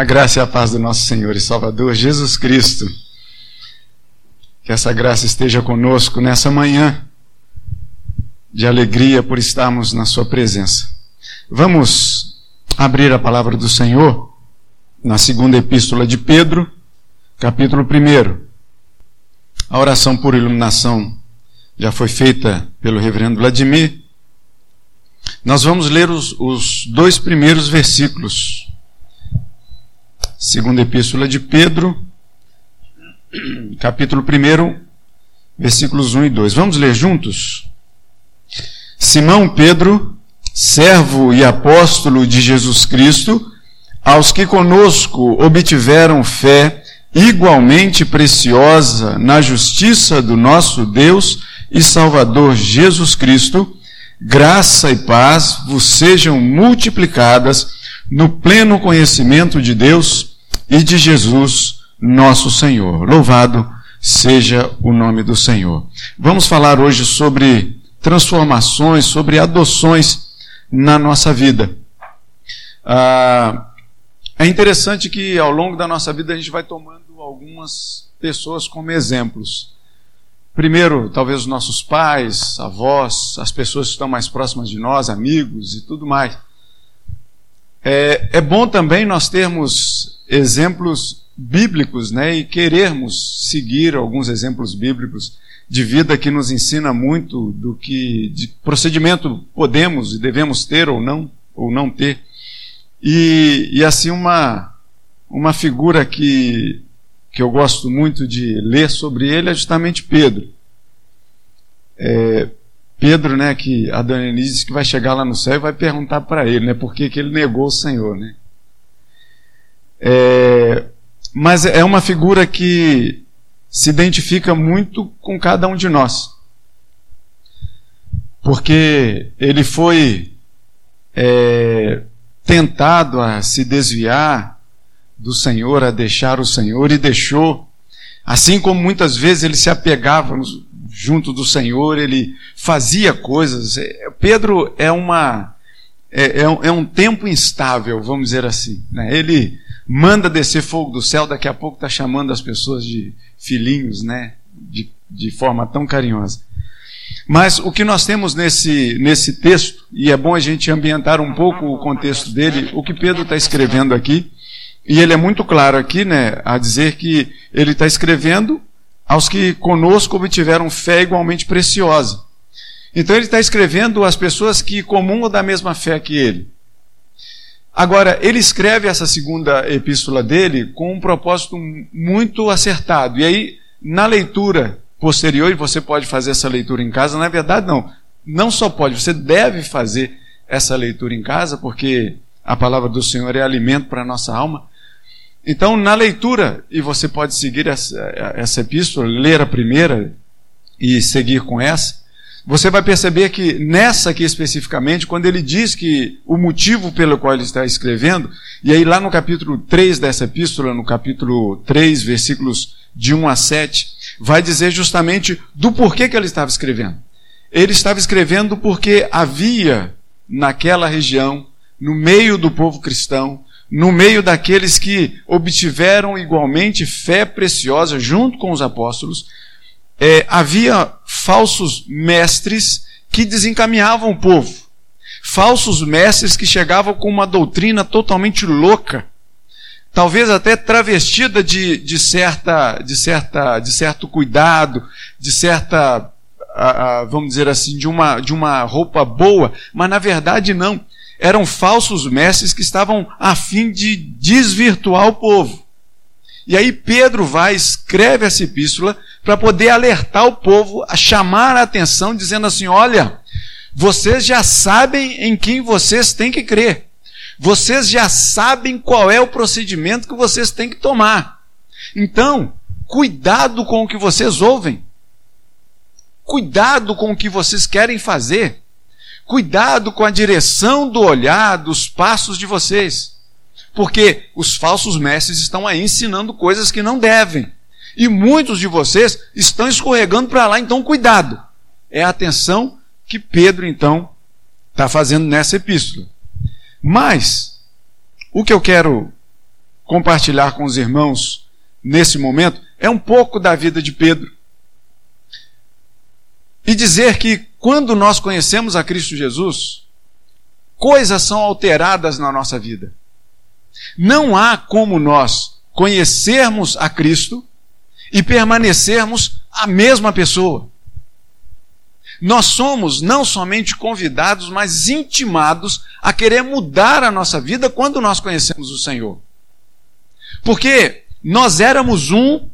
A graça e a paz do nosso Senhor e Salvador Jesus Cristo. Que essa graça esteja conosco nessa manhã de alegria por estarmos na Sua presença. Vamos abrir a palavra do Senhor na segunda epístola de Pedro, capítulo 1. A oração por iluminação já foi feita pelo reverendo Vladimir. Nós vamos ler os, os dois primeiros versículos Segunda Epístola de Pedro, capítulo 1, versículos 1 e 2. Vamos ler juntos? Simão Pedro, servo e apóstolo de Jesus Cristo, aos que conosco obtiveram fé igualmente preciosa na justiça do nosso Deus e Salvador Jesus Cristo, graça e paz vos sejam multiplicadas no pleno conhecimento de Deus e de Jesus, nosso Senhor. Louvado seja o nome do Senhor. Vamos falar hoje sobre transformações, sobre adoções na nossa vida. Ah, é interessante que ao longo da nossa vida a gente vai tomando algumas pessoas como exemplos. Primeiro, talvez os nossos pais, avós, as pessoas que estão mais próximas de nós, amigos e tudo mais. É, é bom também nós termos exemplos bíblicos, né, e querermos seguir alguns exemplos bíblicos de vida que nos ensina muito do que de procedimento podemos e devemos ter ou não ou não ter. E, e assim uma uma figura que que eu gosto muito de ler sobre ele é justamente Pedro. É, Pedro, né, que a Denise disse que vai chegar lá no céu e vai perguntar para ele, né, por que ele negou o Senhor, né? É, mas é uma figura que se identifica muito com cada um de nós. Porque ele foi é, tentado a se desviar do Senhor, a deixar o Senhor, e deixou. Assim como muitas vezes ele se apegava junto do Senhor, ele fazia coisas. É, Pedro é uma. É, é, um, é um tempo instável, vamos dizer assim. Né? Ele manda descer fogo do céu, daqui a pouco está chamando as pessoas de filhinhos, né? De, de forma tão carinhosa. Mas o que nós temos nesse, nesse texto, e é bom a gente ambientar um pouco o contexto dele, o que Pedro está escrevendo aqui, e ele é muito claro aqui, né, a dizer que ele está escrevendo aos que conosco obtiveram fé igualmente preciosa. Então ele está escrevendo às pessoas que comungam da mesma fé que ele. Agora, ele escreve essa segunda epístola dele com um propósito muito acertado. E aí, na leitura posterior, e você pode fazer essa leitura em casa, na verdade, não. Não só pode, você deve fazer essa leitura em casa, porque a palavra do Senhor é alimento para a nossa alma. Então, na leitura, e você pode seguir essa, essa epístola, ler a primeira e seguir com essa, você vai perceber que nessa aqui especificamente, quando ele diz que o motivo pelo qual ele está escrevendo, e aí lá no capítulo 3 dessa epístola, no capítulo 3, versículos de 1 a 7, vai dizer justamente do porquê que ele estava escrevendo. Ele estava escrevendo porque havia naquela região, no meio do povo cristão, no meio daqueles que obtiveram igualmente fé preciosa junto com os apóstolos, é, havia falsos mestres que desencaminhavam o povo. Falsos mestres que chegavam com uma doutrina totalmente louca, talvez até travestida de, de, certa, de, certa, de certo cuidado, de certa, vamos dizer assim, de uma, de uma roupa boa, mas na verdade não. Eram falsos mestres que estavam a fim de desvirtuar o povo. E aí Pedro vai, escreve essa epístola para poder alertar o povo, a chamar a atenção, dizendo assim: olha, vocês já sabem em quem vocês têm que crer. Vocês já sabem qual é o procedimento que vocês têm que tomar. Então, cuidado com o que vocês ouvem. Cuidado com o que vocês querem fazer. Cuidado com a direção do olhar, dos passos de vocês. Porque os falsos mestres estão aí ensinando coisas que não devem. E muitos de vocês estão escorregando para lá, então cuidado. É a atenção que Pedro, então, está fazendo nessa epístola. Mas, o que eu quero compartilhar com os irmãos nesse momento é um pouco da vida de Pedro. Dizer que quando nós conhecemos a Cristo Jesus, coisas são alteradas na nossa vida. Não há como nós conhecermos a Cristo e permanecermos a mesma pessoa. Nós somos não somente convidados, mas intimados a querer mudar a nossa vida quando nós conhecemos o Senhor. Porque nós éramos um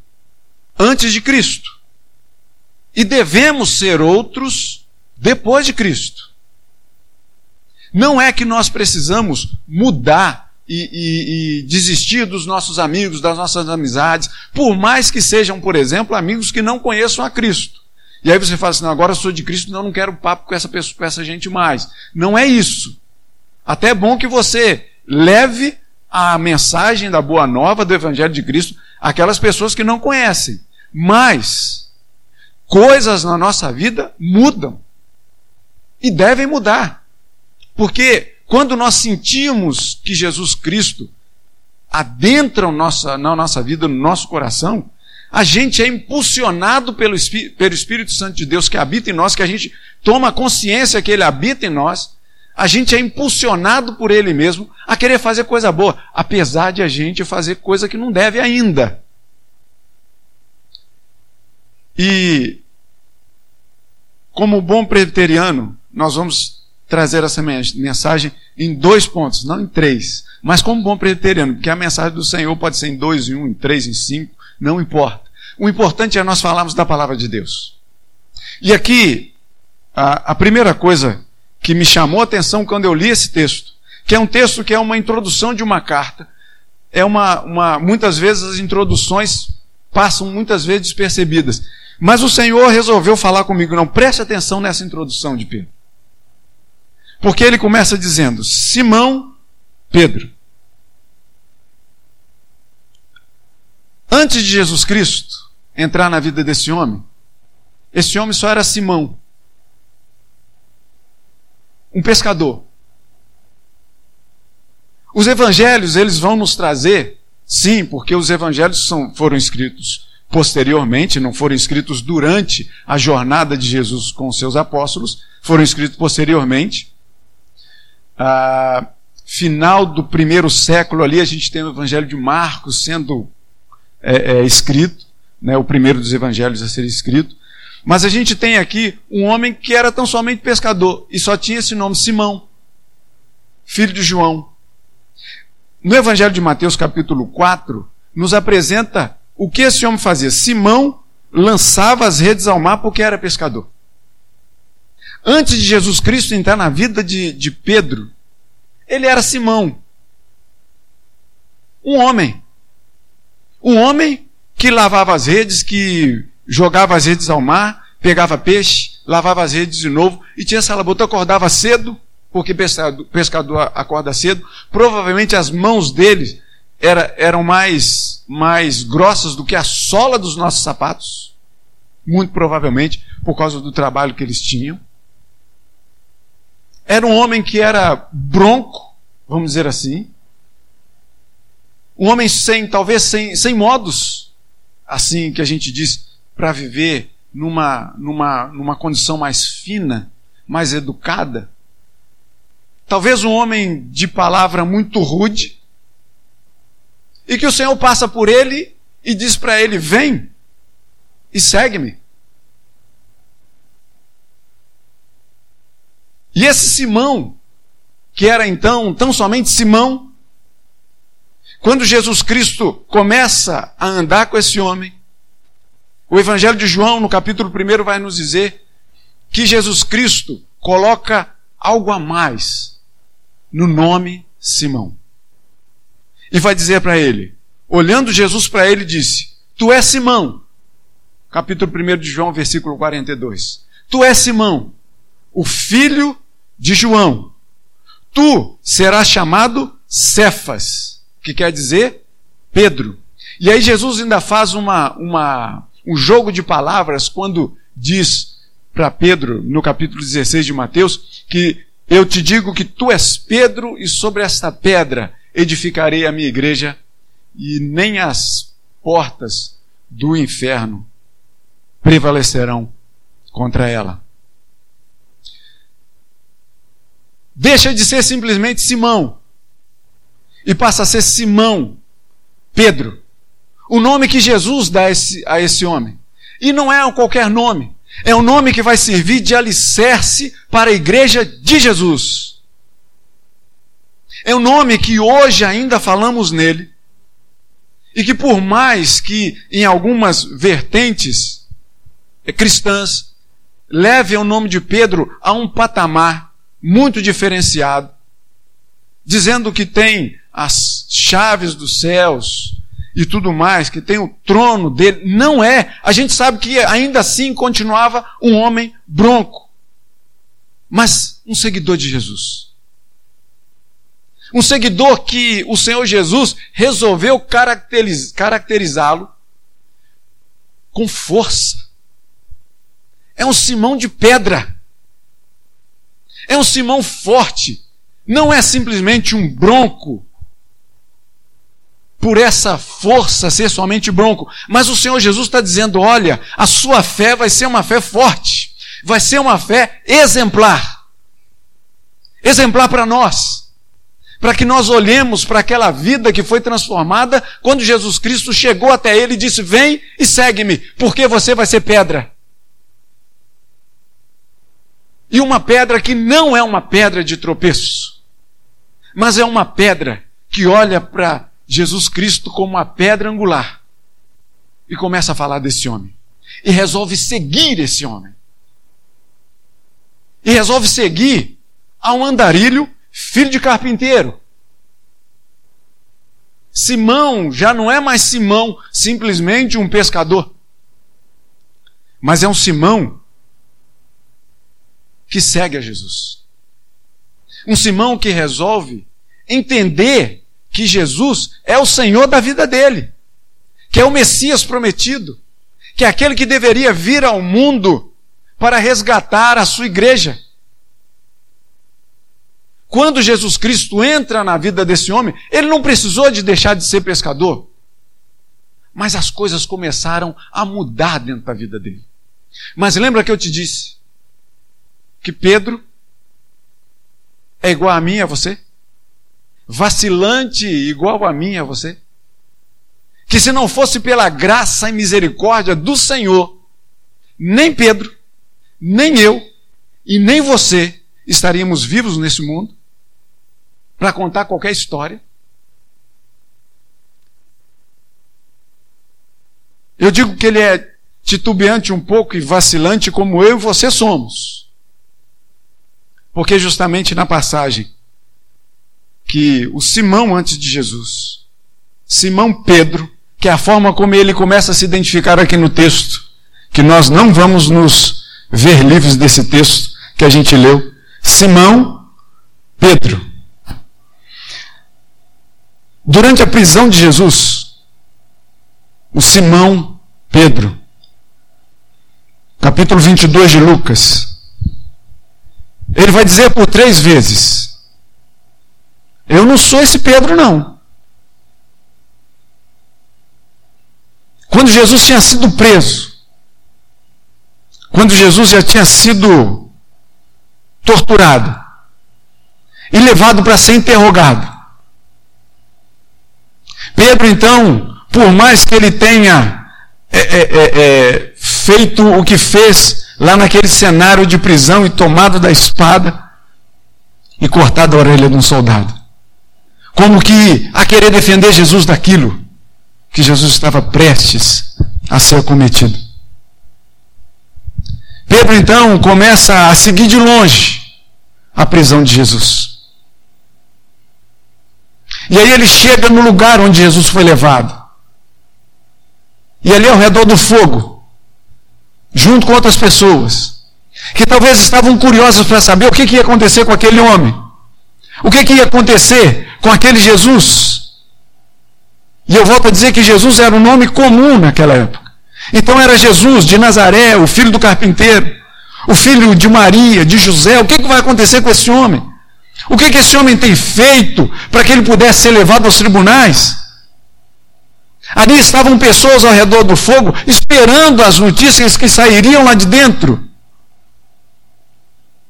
antes de Cristo. E devemos ser outros depois de Cristo. Não é que nós precisamos mudar e, e, e, desistir dos nossos amigos, das nossas amizades, por mais que sejam, por exemplo, amigos que não conheçam a Cristo. E aí você fala assim: não, agora eu sou de Cristo, não, não quero papo com essa pessoa, com essa gente mais. Não é isso. Até é bom que você leve a mensagem da boa nova do Evangelho de Cristo àquelas pessoas que não conhecem. Mas coisas na nossa vida mudam. E devem mudar. Porque quando nós sentimos que Jesus Cristo adentra nossa, na nossa vida, no nosso coração, a gente é impulsionado pelo, pelo Espírito Santo de Deus que habita em nós, que a gente toma consciência que Ele habita em nós, a gente é impulsionado por Ele mesmo a querer fazer coisa boa, apesar de a gente fazer coisa que não deve ainda. E, como bom presbiteriano, nós vamos trazer essa mensagem em dois pontos, não em três. Mas como bom presbiteriano, porque a mensagem do Senhor pode ser em dois, em um, em três, em cinco, não importa. O importante é nós falarmos da palavra de Deus. E aqui, a, a primeira coisa que me chamou a atenção quando eu li esse texto, que é um texto que é uma introdução de uma carta, é uma, uma muitas vezes as introduções passam muitas vezes despercebidas. Mas o Senhor resolveu falar comigo, não preste atenção nessa introdução de Pedro. Porque ele começa dizendo: Simão Pedro. Antes de Jesus Cristo entrar na vida desse homem, esse homem só era Simão, um pescador. Os evangelhos, eles vão nos trazer, sim, porque os evangelhos são, foram escritos posteriormente, não foram escritos durante a jornada de Jesus com os seus apóstolos, foram escritos posteriormente ah, final do primeiro século ali, a gente tem o Evangelho de Marcos sendo é, é, escrito, né, o primeiro dos evangelhos a ser escrito. Mas a gente tem aqui um homem que era tão somente pescador e só tinha esse nome, Simão, filho de João. No Evangelho de Mateus, capítulo 4, nos apresenta o que esse homem fazia. Simão lançava as redes ao mar porque era pescador. Antes de Jesus Cristo entrar na vida de, de Pedro, ele era Simão. Um homem. Um homem que lavava as redes, que jogava as redes ao mar, pegava peixe, lavava as redes de novo e tinha essa labuta, acordava cedo, porque pescador acorda cedo. Provavelmente as mãos dele era, eram mais, mais grossas do que a sola dos nossos sapatos. Muito provavelmente por causa do trabalho que eles tinham. Era um homem que era bronco, vamos dizer assim. Um homem sem, talvez sem, sem modos, assim que a gente diz, para viver numa, numa, numa condição mais fina, mais educada. Talvez um homem de palavra muito rude, e que o Senhor passa por ele e diz para ele: Vem e segue-me. E esse Simão, que era então tão somente Simão, quando Jesus Cristo começa a andar com esse homem, o Evangelho de João, no capítulo 1, vai nos dizer que Jesus Cristo coloca algo a mais no nome Simão. E vai dizer para ele, olhando Jesus para ele, disse: Tu és Simão. Capítulo 1 de João, versículo 42. Tu és Simão, o filho de João: Tu serás chamado Cefas, que quer dizer Pedro. E aí Jesus ainda faz uma, uma, um jogo de palavras quando diz para Pedro, no capítulo 16 de Mateus, que eu te digo que tu és Pedro e sobre esta pedra edificarei a minha igreja e nem as portas do inferno prevalecerão contra ela. Deixa de ser simplesmente Simão e passa a ser Simão Pedro. O nome que Jesus dá a esse, a esse homem. E não é qualquer nome. É um nome que vai servir de alicerce para a igreja de Jesus. É um nome que hoje ainda falamos nele. E que por mais que em algumas vertentes cristãs leve o nome de Pedro a um patamar muito diferenciado, dizendo que tem as chaves dos céus e tudo mais, que tem o trono dele. Não é. A gente sabe que ainda assim continuava um homem bronco, mas um seguidor de Jesus. Um seguidor que o Senhor Jesus resolveu caracteriz, caracterizá-lo com força. É um Simão de pedra. É um Simão forte. Não é simplesmente um bronco por essa força ser somente bronco. Mas o Senhor Jesus está dizendo: olha, a sua fé vai ser uma fé forte, vai ser uma fé exemplar. Exemplar para nós. Para que nós olhemos para aquela vida que foi transformada quando Jesus Cristo chegou até ele e disse: Vem e segue-me, porque você vai ser pedra. E uma pedra que não é uma pedra de tropeço, mas é uma pedra que olha para Jesus Cristo como a pedra angular e começa a falar desse homem. E resolve seguir esse homem. E resolve seguir a um andarilho, filho de carpinteiro. Simão já não é mais Simão, simplesmente um pescador. Mas é um Simão que segue a Jesus. Um Simão que resolve entender que Jesus é o Senhor da vida dele, que é o Messias prometido, que é aquele que deveria vir ao mundo para resgatar a sua igreja. Quando Jesus Cristo entra na vida desse homem, ele não precisou de deixar de ser pescador. Mas as coisas começaram a mudar dentro da vida dele. Mas lembra que eu te disse que Pedro é igual a mim e a você? vacilante igual a mim, a você? Que se não fosse pela graça e misericórdia do Senhor, nem Pedro, nem eu e nem você estaríamos vivos nesse mundo para contar qualquer história. Eu digo que ele é titubeante um pouco e vacilante como eu e você somos. Porque justamente na passagem que o Simão antes de Jesus, Simão Pedro, que é a forma como ele começa a se identificar aqui no texto, que nós não vamos nos ver livres desse texto que a gente leu. Simão Pedro. Durante a prisão de Jesus, o Simão Pedro, capítulo 22 de Lucas, ele vai dizer por três vezes: eu não sou esse Pedro, não. Quando Jesus tinha sido preso, quando Jesus já tinha sido torturado e levado para ser interrogado, Pedro, então, por mais que ele tenha é, é, é, é feito o que fez lá naquele cenário de prisão e tomado da espada e cortado a orelha de um soldado, como que a querer defender Jesus daquilo que Jesus estava prestes a ser cometido. Pedro então começa a seguir de longe a prisão de Jesus. E aí ele chega no lugar onde Jesus foi levado. E ali ao redor do fogo, junto com outras pessoas, que talvez estavam curiosas para saber o que, que ia acontecer com aquele homem. O que, que ia acontecer com aquele Jesus. E eu volto a dizer que Jesus era um nome comum naquela época. Então era Jesus de Nazaré, o filho do carpinteiro, o filho de Maria, de José. O que, que vai acontecer com esse homem? O que, que esse homem tem feito para que ele pudesse ser levado aos tribunais? Ali estavam pessoas ao redor do fogo, esperando as notícias que sairiam lá de dentro.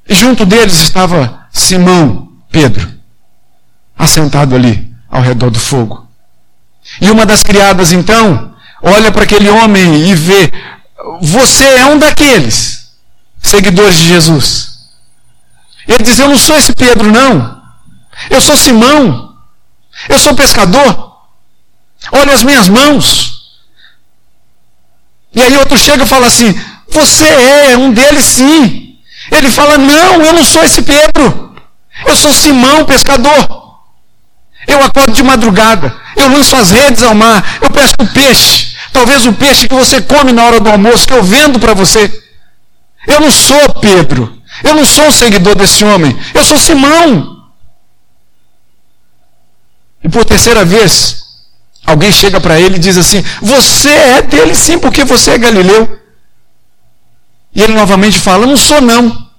E junto deles estava Simão, Pedro, assentado ali ao redor do fogo. E uma das criadas então olha para aquele homem e vê: Você é um daqueles seguidores de Jesus. Ele diz: Eu não sou esse Pedro, não. Eu sou Simão. Eu sou pescador. Olha as minhas mãos. E aí outro chega e fala assim: Você é um deles, sim. Ele fala: Não, eu não sou esse Pedro. Eu sou Simão, pescador. Eu acordo de madrugada, eu lanço as redes ao mar, eu pesco peixe. Talvez o peixe que você come na hora do almoço, que eu vendo para você. Eu não sou Pedro. Eu não sou um seguidor desse homem. Eu sou Simão. E por terceira vez, alguém chega para ele e diz assim: Você é dele sim, porque você é Galileu. E ele novamente fala: não sou, não.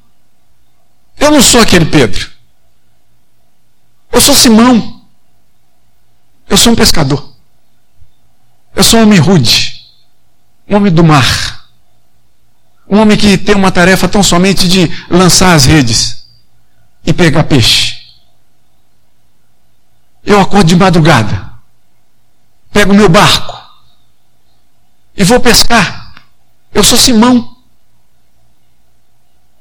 Eu não sou aquele Pedro. Eu sou Simão. Eu sou um pescador. Eu sou um homem rude. Um homem do mar. Um homem que tem uma tarefa tão somente de lançar as redes e pegar peixe. Eu acordo de madrugada, pego meu barco e vou pescar. Eu sou Simão.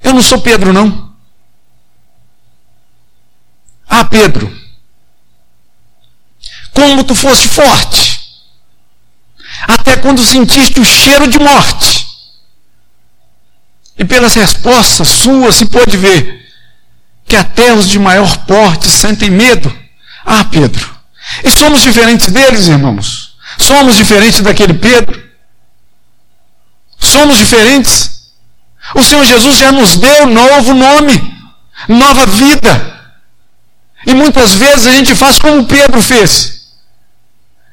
Eu não sou Pedro, não. Ah, Pedro, como tu foste forte, até quando sentiste o cheiro de morte. E pelas respostas suas se pode ver que até os de maior porte sentem medo. Ah, Pedro, e somos diferentes deles, irmãos. Somos diferentes daquele Pedro. Somos diferentes. O Senhor Jesus já nos deu novo nome, nova vida. E muitas vezes a gente faz como Pedro fez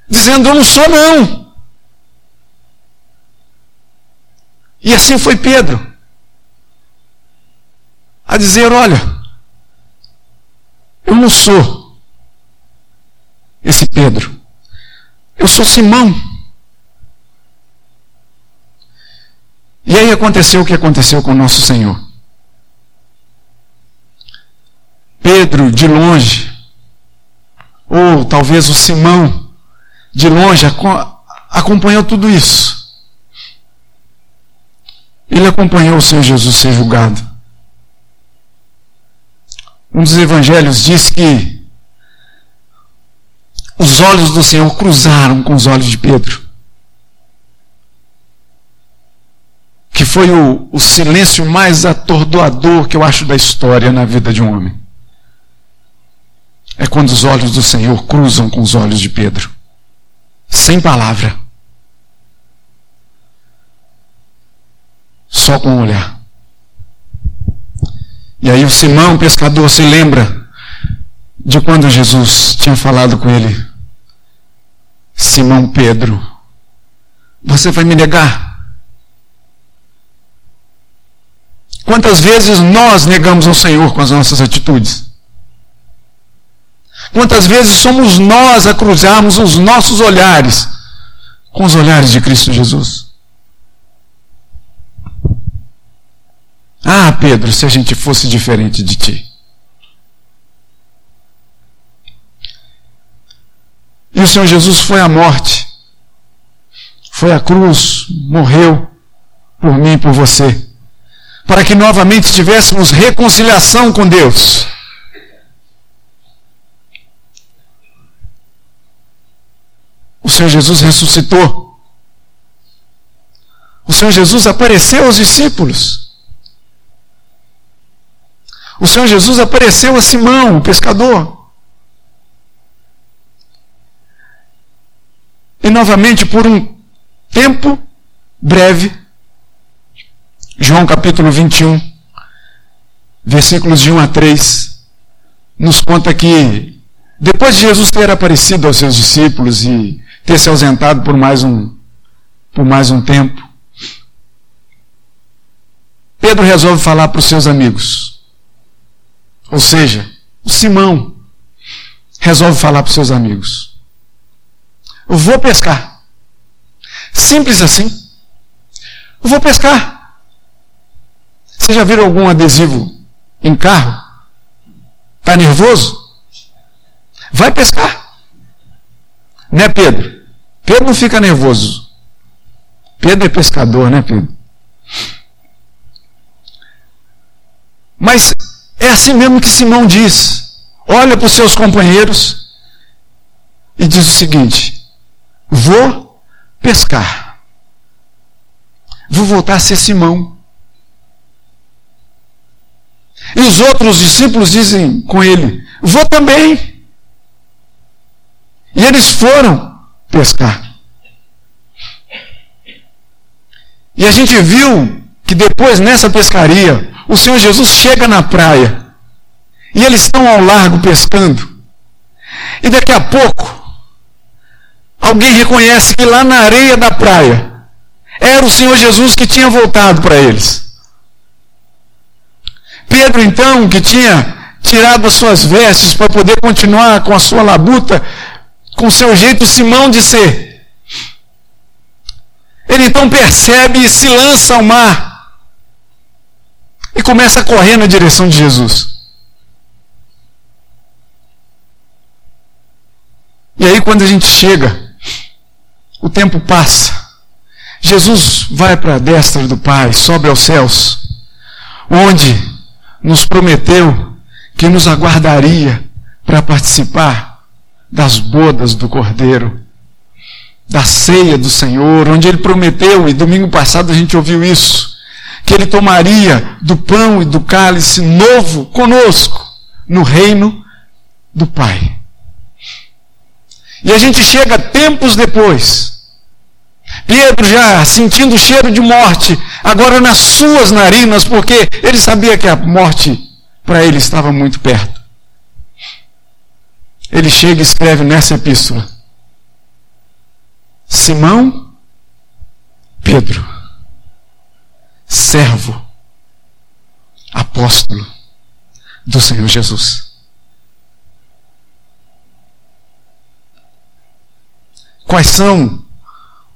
dizendo: Eu não sou, não. E assim foi Pedro a dizer: Olha, eu não sou esse Pedro, eu sou Simão. E aí aconteceu o que aconteceu com o nosso Senhor. Pedro, de longe, ou talvez o Simão, de longe acompanhou tudo isso. Ele acompanhou o Senhor Jesus ser julgado. Um dos evangelhos diz que os olhos do Senhor cruzaram com os olhos de Pedro. Que foi o, o silêncio mais atordoador que eu acho da história na vida de um homem. É quando os olhos do Senhor cruzam com os olhos de Pedro sem palavra. Só com o olhar. E aí o Simão, pescador, se lembra de quando Jesus tinha falado com ele: Simão Pedro, você vai me negar? Quantas vezes nós negamos ao Senhor com as nossas atitudes? Quantas vezes somos nós a cruzarmos os nossos olhares com os olhares de Cristo Jesus? Ah, Pedro, se a gente fosse diferente de ti. E o Senhor Jesus foi à morte, foi à cruz, morreu por mim e por você, para que novamente tivéssemos reconciliação com Deus. O Senhor Jesus ressuscitou. O Senhor Jesus apareceu aos discípulos. O Senhor Jesus apareceu a Simão, o pescador. E novamente, por um tempo breve, João capítulo 21, versículos de 1 a 3, nos conta que, depois de Jesus ter aparecido aos seus discípulos e ter se ausentado por mais um, por mais um tempo. Pedro resolve falar para os seus amigos. Ou seja, o Simão resolve falar para seus amigos. Vou pescar. Simples assim. Vou pescar. Você já viram algum adesivo em carro? Está nervoso? Vai pescar. Né, Pedro? Pedro não fica nervoso. Pedro é pescador, né, Pedro? Mas assim mesmo que Simão diz. Olha para os seus companheiros e diz o seguinte: Vou pescar. Vou voltar a ser Simão. E os outros discípulos dizem com ele: Vou também. E eles foram pescar. E a gente viu que depois nessa pescaria, o Senhor Jesus chega na praia e eles estão ao largo pescando. E daqui a pouco, alguém reconhece que lá na areia da praia era o Senhor Jesus que tinha voltado para eles. Pedro, então, que tinha tirado as suas vestes para poder continuar com a sua labuta, com seu jeito Simão de ser. Ele então percebe e se lança ao mar e começa a correr na direção de Jesus. E aí, quando a gente chega, o tempo passa, Jesus vai para a destra do Pai, sobe aos céus, onde nos prometeu que nos aguardaria para participar das bodas do Cordeiro, da ceia do Senhor, onde ele prometeu, e domingo passado a gente ouviu isso, que ele tomaria do pão e do cálice novo conosco no reino do Pai. E a gente chega tempos depois. Pedro já sentindo o cheiro de morte, agora nas suas narinas, porque ele sabia que a morte para ele estava muito perto. Ele chega e escreve nessa epístola: Simão Pedro servo, apóstolo do Senhor Jesus. Quais são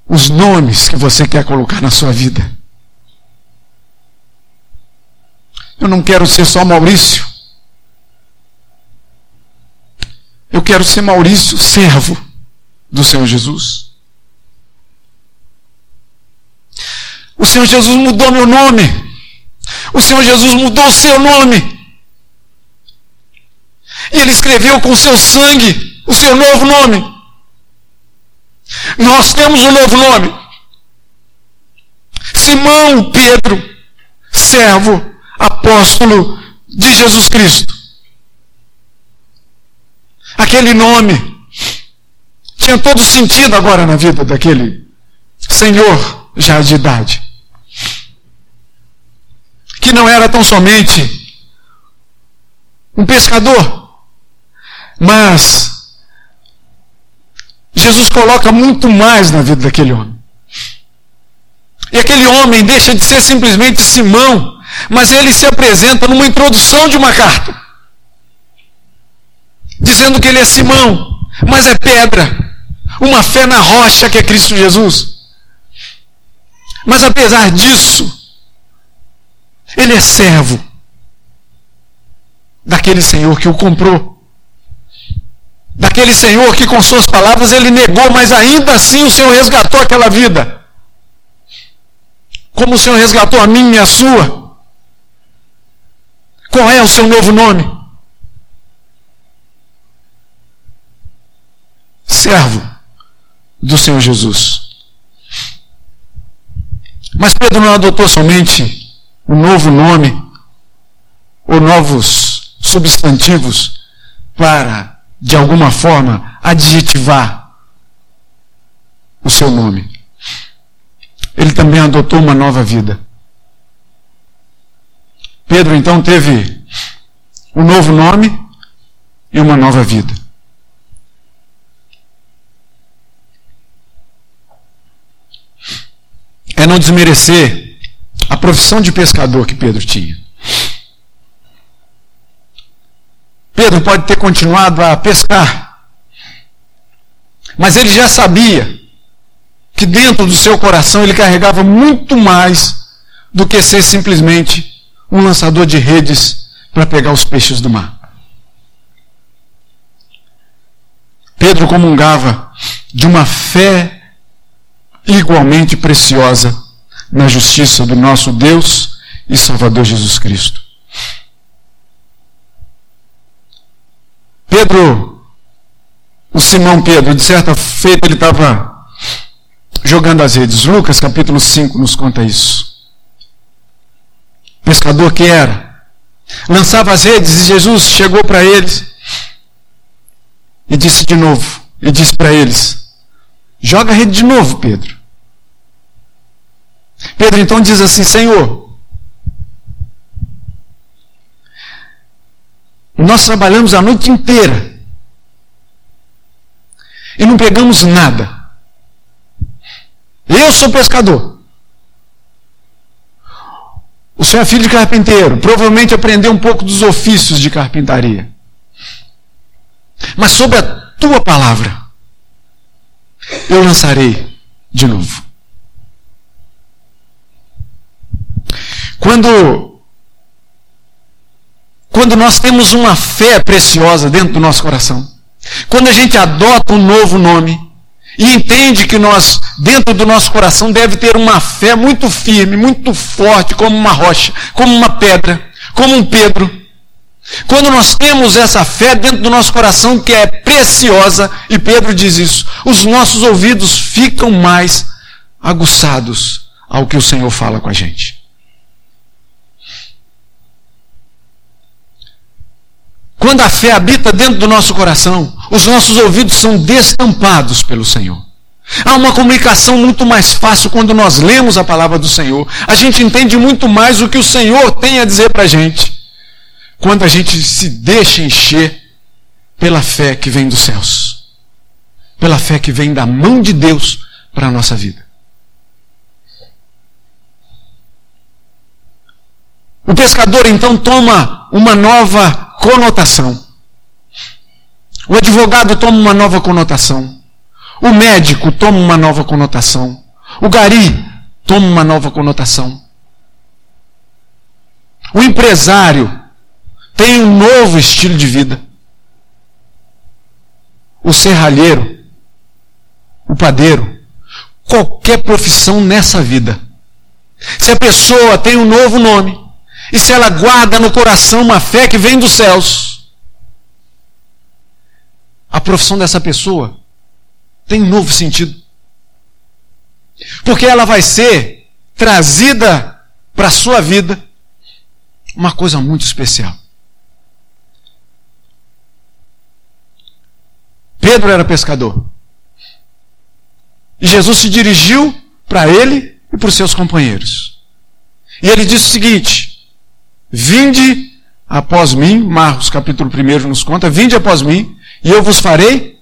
os nomes que você quer colocar na sua vida? Eu não quero ser só Maurício. Eu quero ser Maurício, servo do Senhor Jesus. O Senhor Jesus mudou meu nome. O Senhor Jesus mudou o seu nome. E ele escreveu com seu sangue o seu novo nome. Nós temos um novo nome. Simão Pedro, servo, apóstolo de Jesus Cristo. Aquele nome tinha todo sentido agora na vida daquele Senhor já de idade que não era tão somente um pescador, mas Jesus coloca muito mais na vida daquele homem. E aquele homem deixa de ser simplesmente Simão, mas ele se apresenta numa introdução de uma carta, dizendo que ele é Simão, mas é pedra, uma fé na rocha que é Cristo Jesus. Mas apesar disso, ele é servo daquele Senhor que o comprou. Daquele Senhor que, com suas palavras, ele negou, mas ainda assim o Senhor resgatou aquela vida. Como o Senhor resgatou a minha e a sua. Qual é o seu novo nome? Servo do Senhor Jesus. Mas Pedro não adotou somente um novo nome ou novos substantivos para, de alguma forma, adjetivar o seu nome. Ele também adotou uma nova vida. Pedro então teve um novo nome e uma nova vida. É não desmerecer a profissão de pescador que Pedro tinha. Pedro pode ter continuado a pescar, mas ele já sabia que dentro do seu coração ele carregava muito mais do que ser simplesmente um lançador de redes para pegar os peixes do mar. Pedro comungava de uma fé igualmente preciosa na justiça do nosso Deus e Salvador Jesus Cristo. Pedro, o Simão Pedro, de certa feita ele estava jogando as redes. Lucas capítulo 5 nos conta isso. Pescador que era, lançava as redes e Jesus chegou para eles e disse de novo, e disse para eles: Joga a rede de novo, Pedro. Pedro então diz assim: Senhor, nós trabalhamos a noite inteira e não pegamos nada. Eu sou pescador. O senhor é filho de carpinteiro, provavelmente aprendeu um pouco dos ofícios de carpintaria. Mas sob a tua palavra, eu lançarei de novo. Quando, quando nós temos uma fé preciosa dentro do nosso coração, quando a gente adota um novo nome, e entende que nós, dentro do nosso coração, deve ter uma fé muito firme, muito forte, como uma rocha, como uma pedra, como um Pedro. Quando nós temos essa fé dentro do nosso coração que é preciosa, e Pedro diz isso, os nossos ouvidos ficam mais aguçados ao que o Senhor fala com a gente. Quando a fé habita dentro do nosso coração, os nossos ouvidos são destampados pelo Senhor. Há uma comunicação muito mais fácil quando nós lemos a palavra do Senhor. A gente entende muito mais o que o Senhor tem a dizer para a gente. Quando a gente se deixa encher pela fé que vem dos céus. Pela fé que vem da mão de Deus para a nossa vida. O pescador então toma uma nova conotação. O advogado toma uma nova conotação. O médico toma uma nova conotação. O gari toma uma nova conotação. O empresário tem um novo estilo de vida. O serralheiro, o padeiro, qualquer profissão nessa vida. Se a pessoa tem um novo nome, e se ela guarda no coração uma fé que vem dos céus, a profissão dessa pessoa tem um novo sentido. Porque ela vai ser trazida para a sua vida uma coisa muito especial. Pedro era pescador. E Jesus se dirigiu para ele e para os seus companheiros. E ele disse o seguinte: Vinde após mim, Marcos capítulo 1 nos conta, vinde após mim, e eu vos farei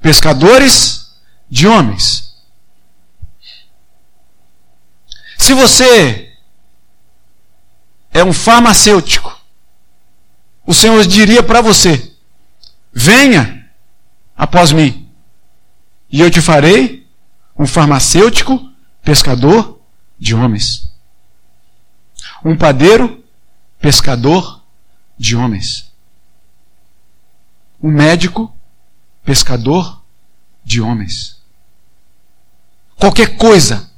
pescadores de homens. Se você é um farmacêutico, o Senhor diria para você: venha após mim, e eu te farei um farmacêutico pescador de homens. Um padeiro pescador de homens. Um médico, pescador de homens. Qualquer coisa,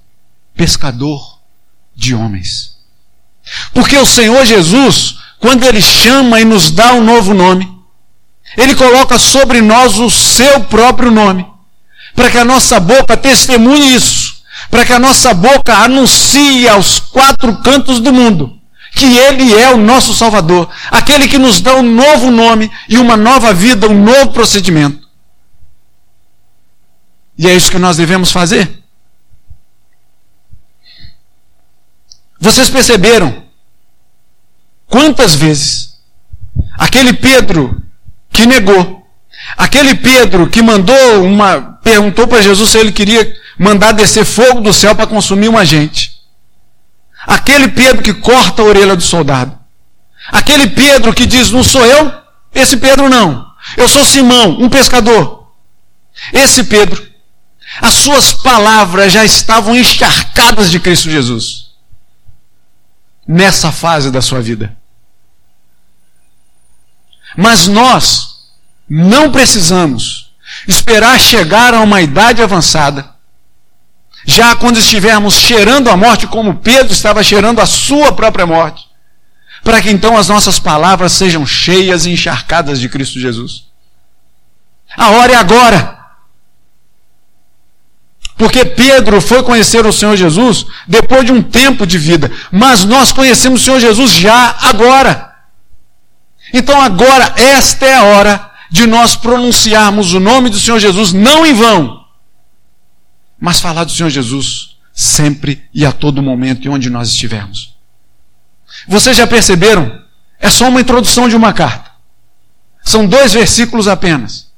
pescador de homens. Porque o Senhor Jesus, quando Ele chama e nos dá um novo nome, Ele coloca sobre nós o seu próprio nome, para que a nossa boca testemunhe isso, para que a nossa boca anuncie aos quatro cantos do mundo que Ele é o nosso Salvador, aquele que nos dá um novo nome e uma nova vida, um novo procedimento. E é isso que nós devemos fazer. Vocês perceberam quantas vezes aquele Pedro que negou, aquele Pedro que mandou uma, perguntou para Jesus se ele queria mandar descer fogo do céu para consumir uma gente. Aquele Pedro que corta a orelha do soldado. Aquele Pedro que diz: Não sou eu, esse Pedro não. Eu sou Simão, um pescador. Esse Pedro As suas palavras já estavam encharcadas de Cristo Jesus. Nessa fase da sua vida. Mas nós não precisamos esperar chegar a uma idade avançada, já quando estivermos cheirando a morte, como Pedro estava cheirando a sua própria morte, para que então as nossas palavras sejam cheias e encharcadas de Cristo Jesus. A hora é agora. Porque Pedro foi conhecer o Senhor Jesus depois de um tempo de vida, mas nós conhecemos o Senhor Jesus já agora. Então agora, esta é a hora de nós pronunciarmos o nome do Senhor Jesus, não em vão, mas falar do Senhor Jesus sempre e a todo momento e onde nós estivermos. Vocês já perceberam? É só uma introdução de uma carta. São dois versículos apenas.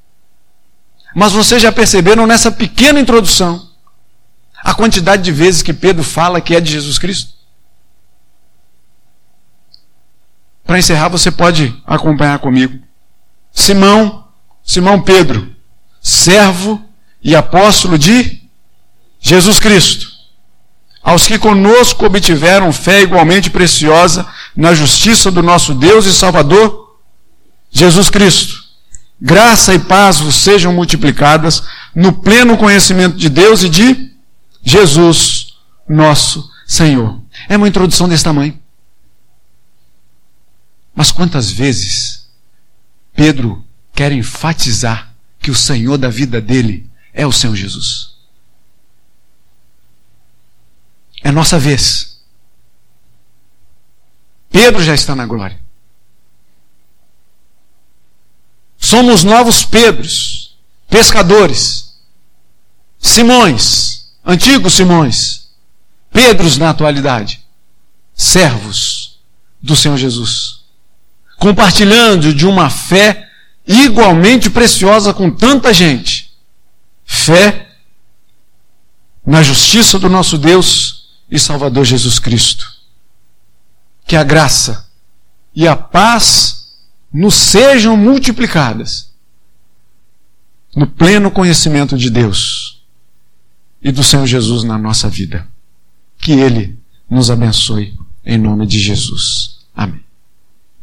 Mas vocês já perceberam nessa pequena introdução a quantidade de vezes que Pedro fala que é de Jesus Cristo? Para encerrar, você pode acompanhar comigo. Simão, Simão Pedro, servo e apóstolo de Jesus Cristo, aos que conosco obtiveram fé igualmente preciosa na justiça do nosso Deus e Salvador, Jesus Cristo. Graça e paz vos sejam multiplicadas no pleno conhecimento de Deus e de Jesus, nosso Senhor. É uma introdução desse tamanho. Mas quantas vezes Pedro quer enfatizar que o Senhor da vida dele é o Senhor Jesus? É nossa vez. Pedro já está na glória. Somos novos Pedros, pescadores, Simões, antigos Simões, Pedros na atualidade, servos do Senhor Jesus compartilhando de uma fé igualmente preciosa com tanta gente. Fé na justiça do nosso Deus e Salvador Jesus Cristo. Que a graça e a paz nos sejam multiplicadas no pleno conhecimento de Deus e do Senhor Jesus na nossa vida. Que Ele nos abençoe em nome de Jesus. Amém.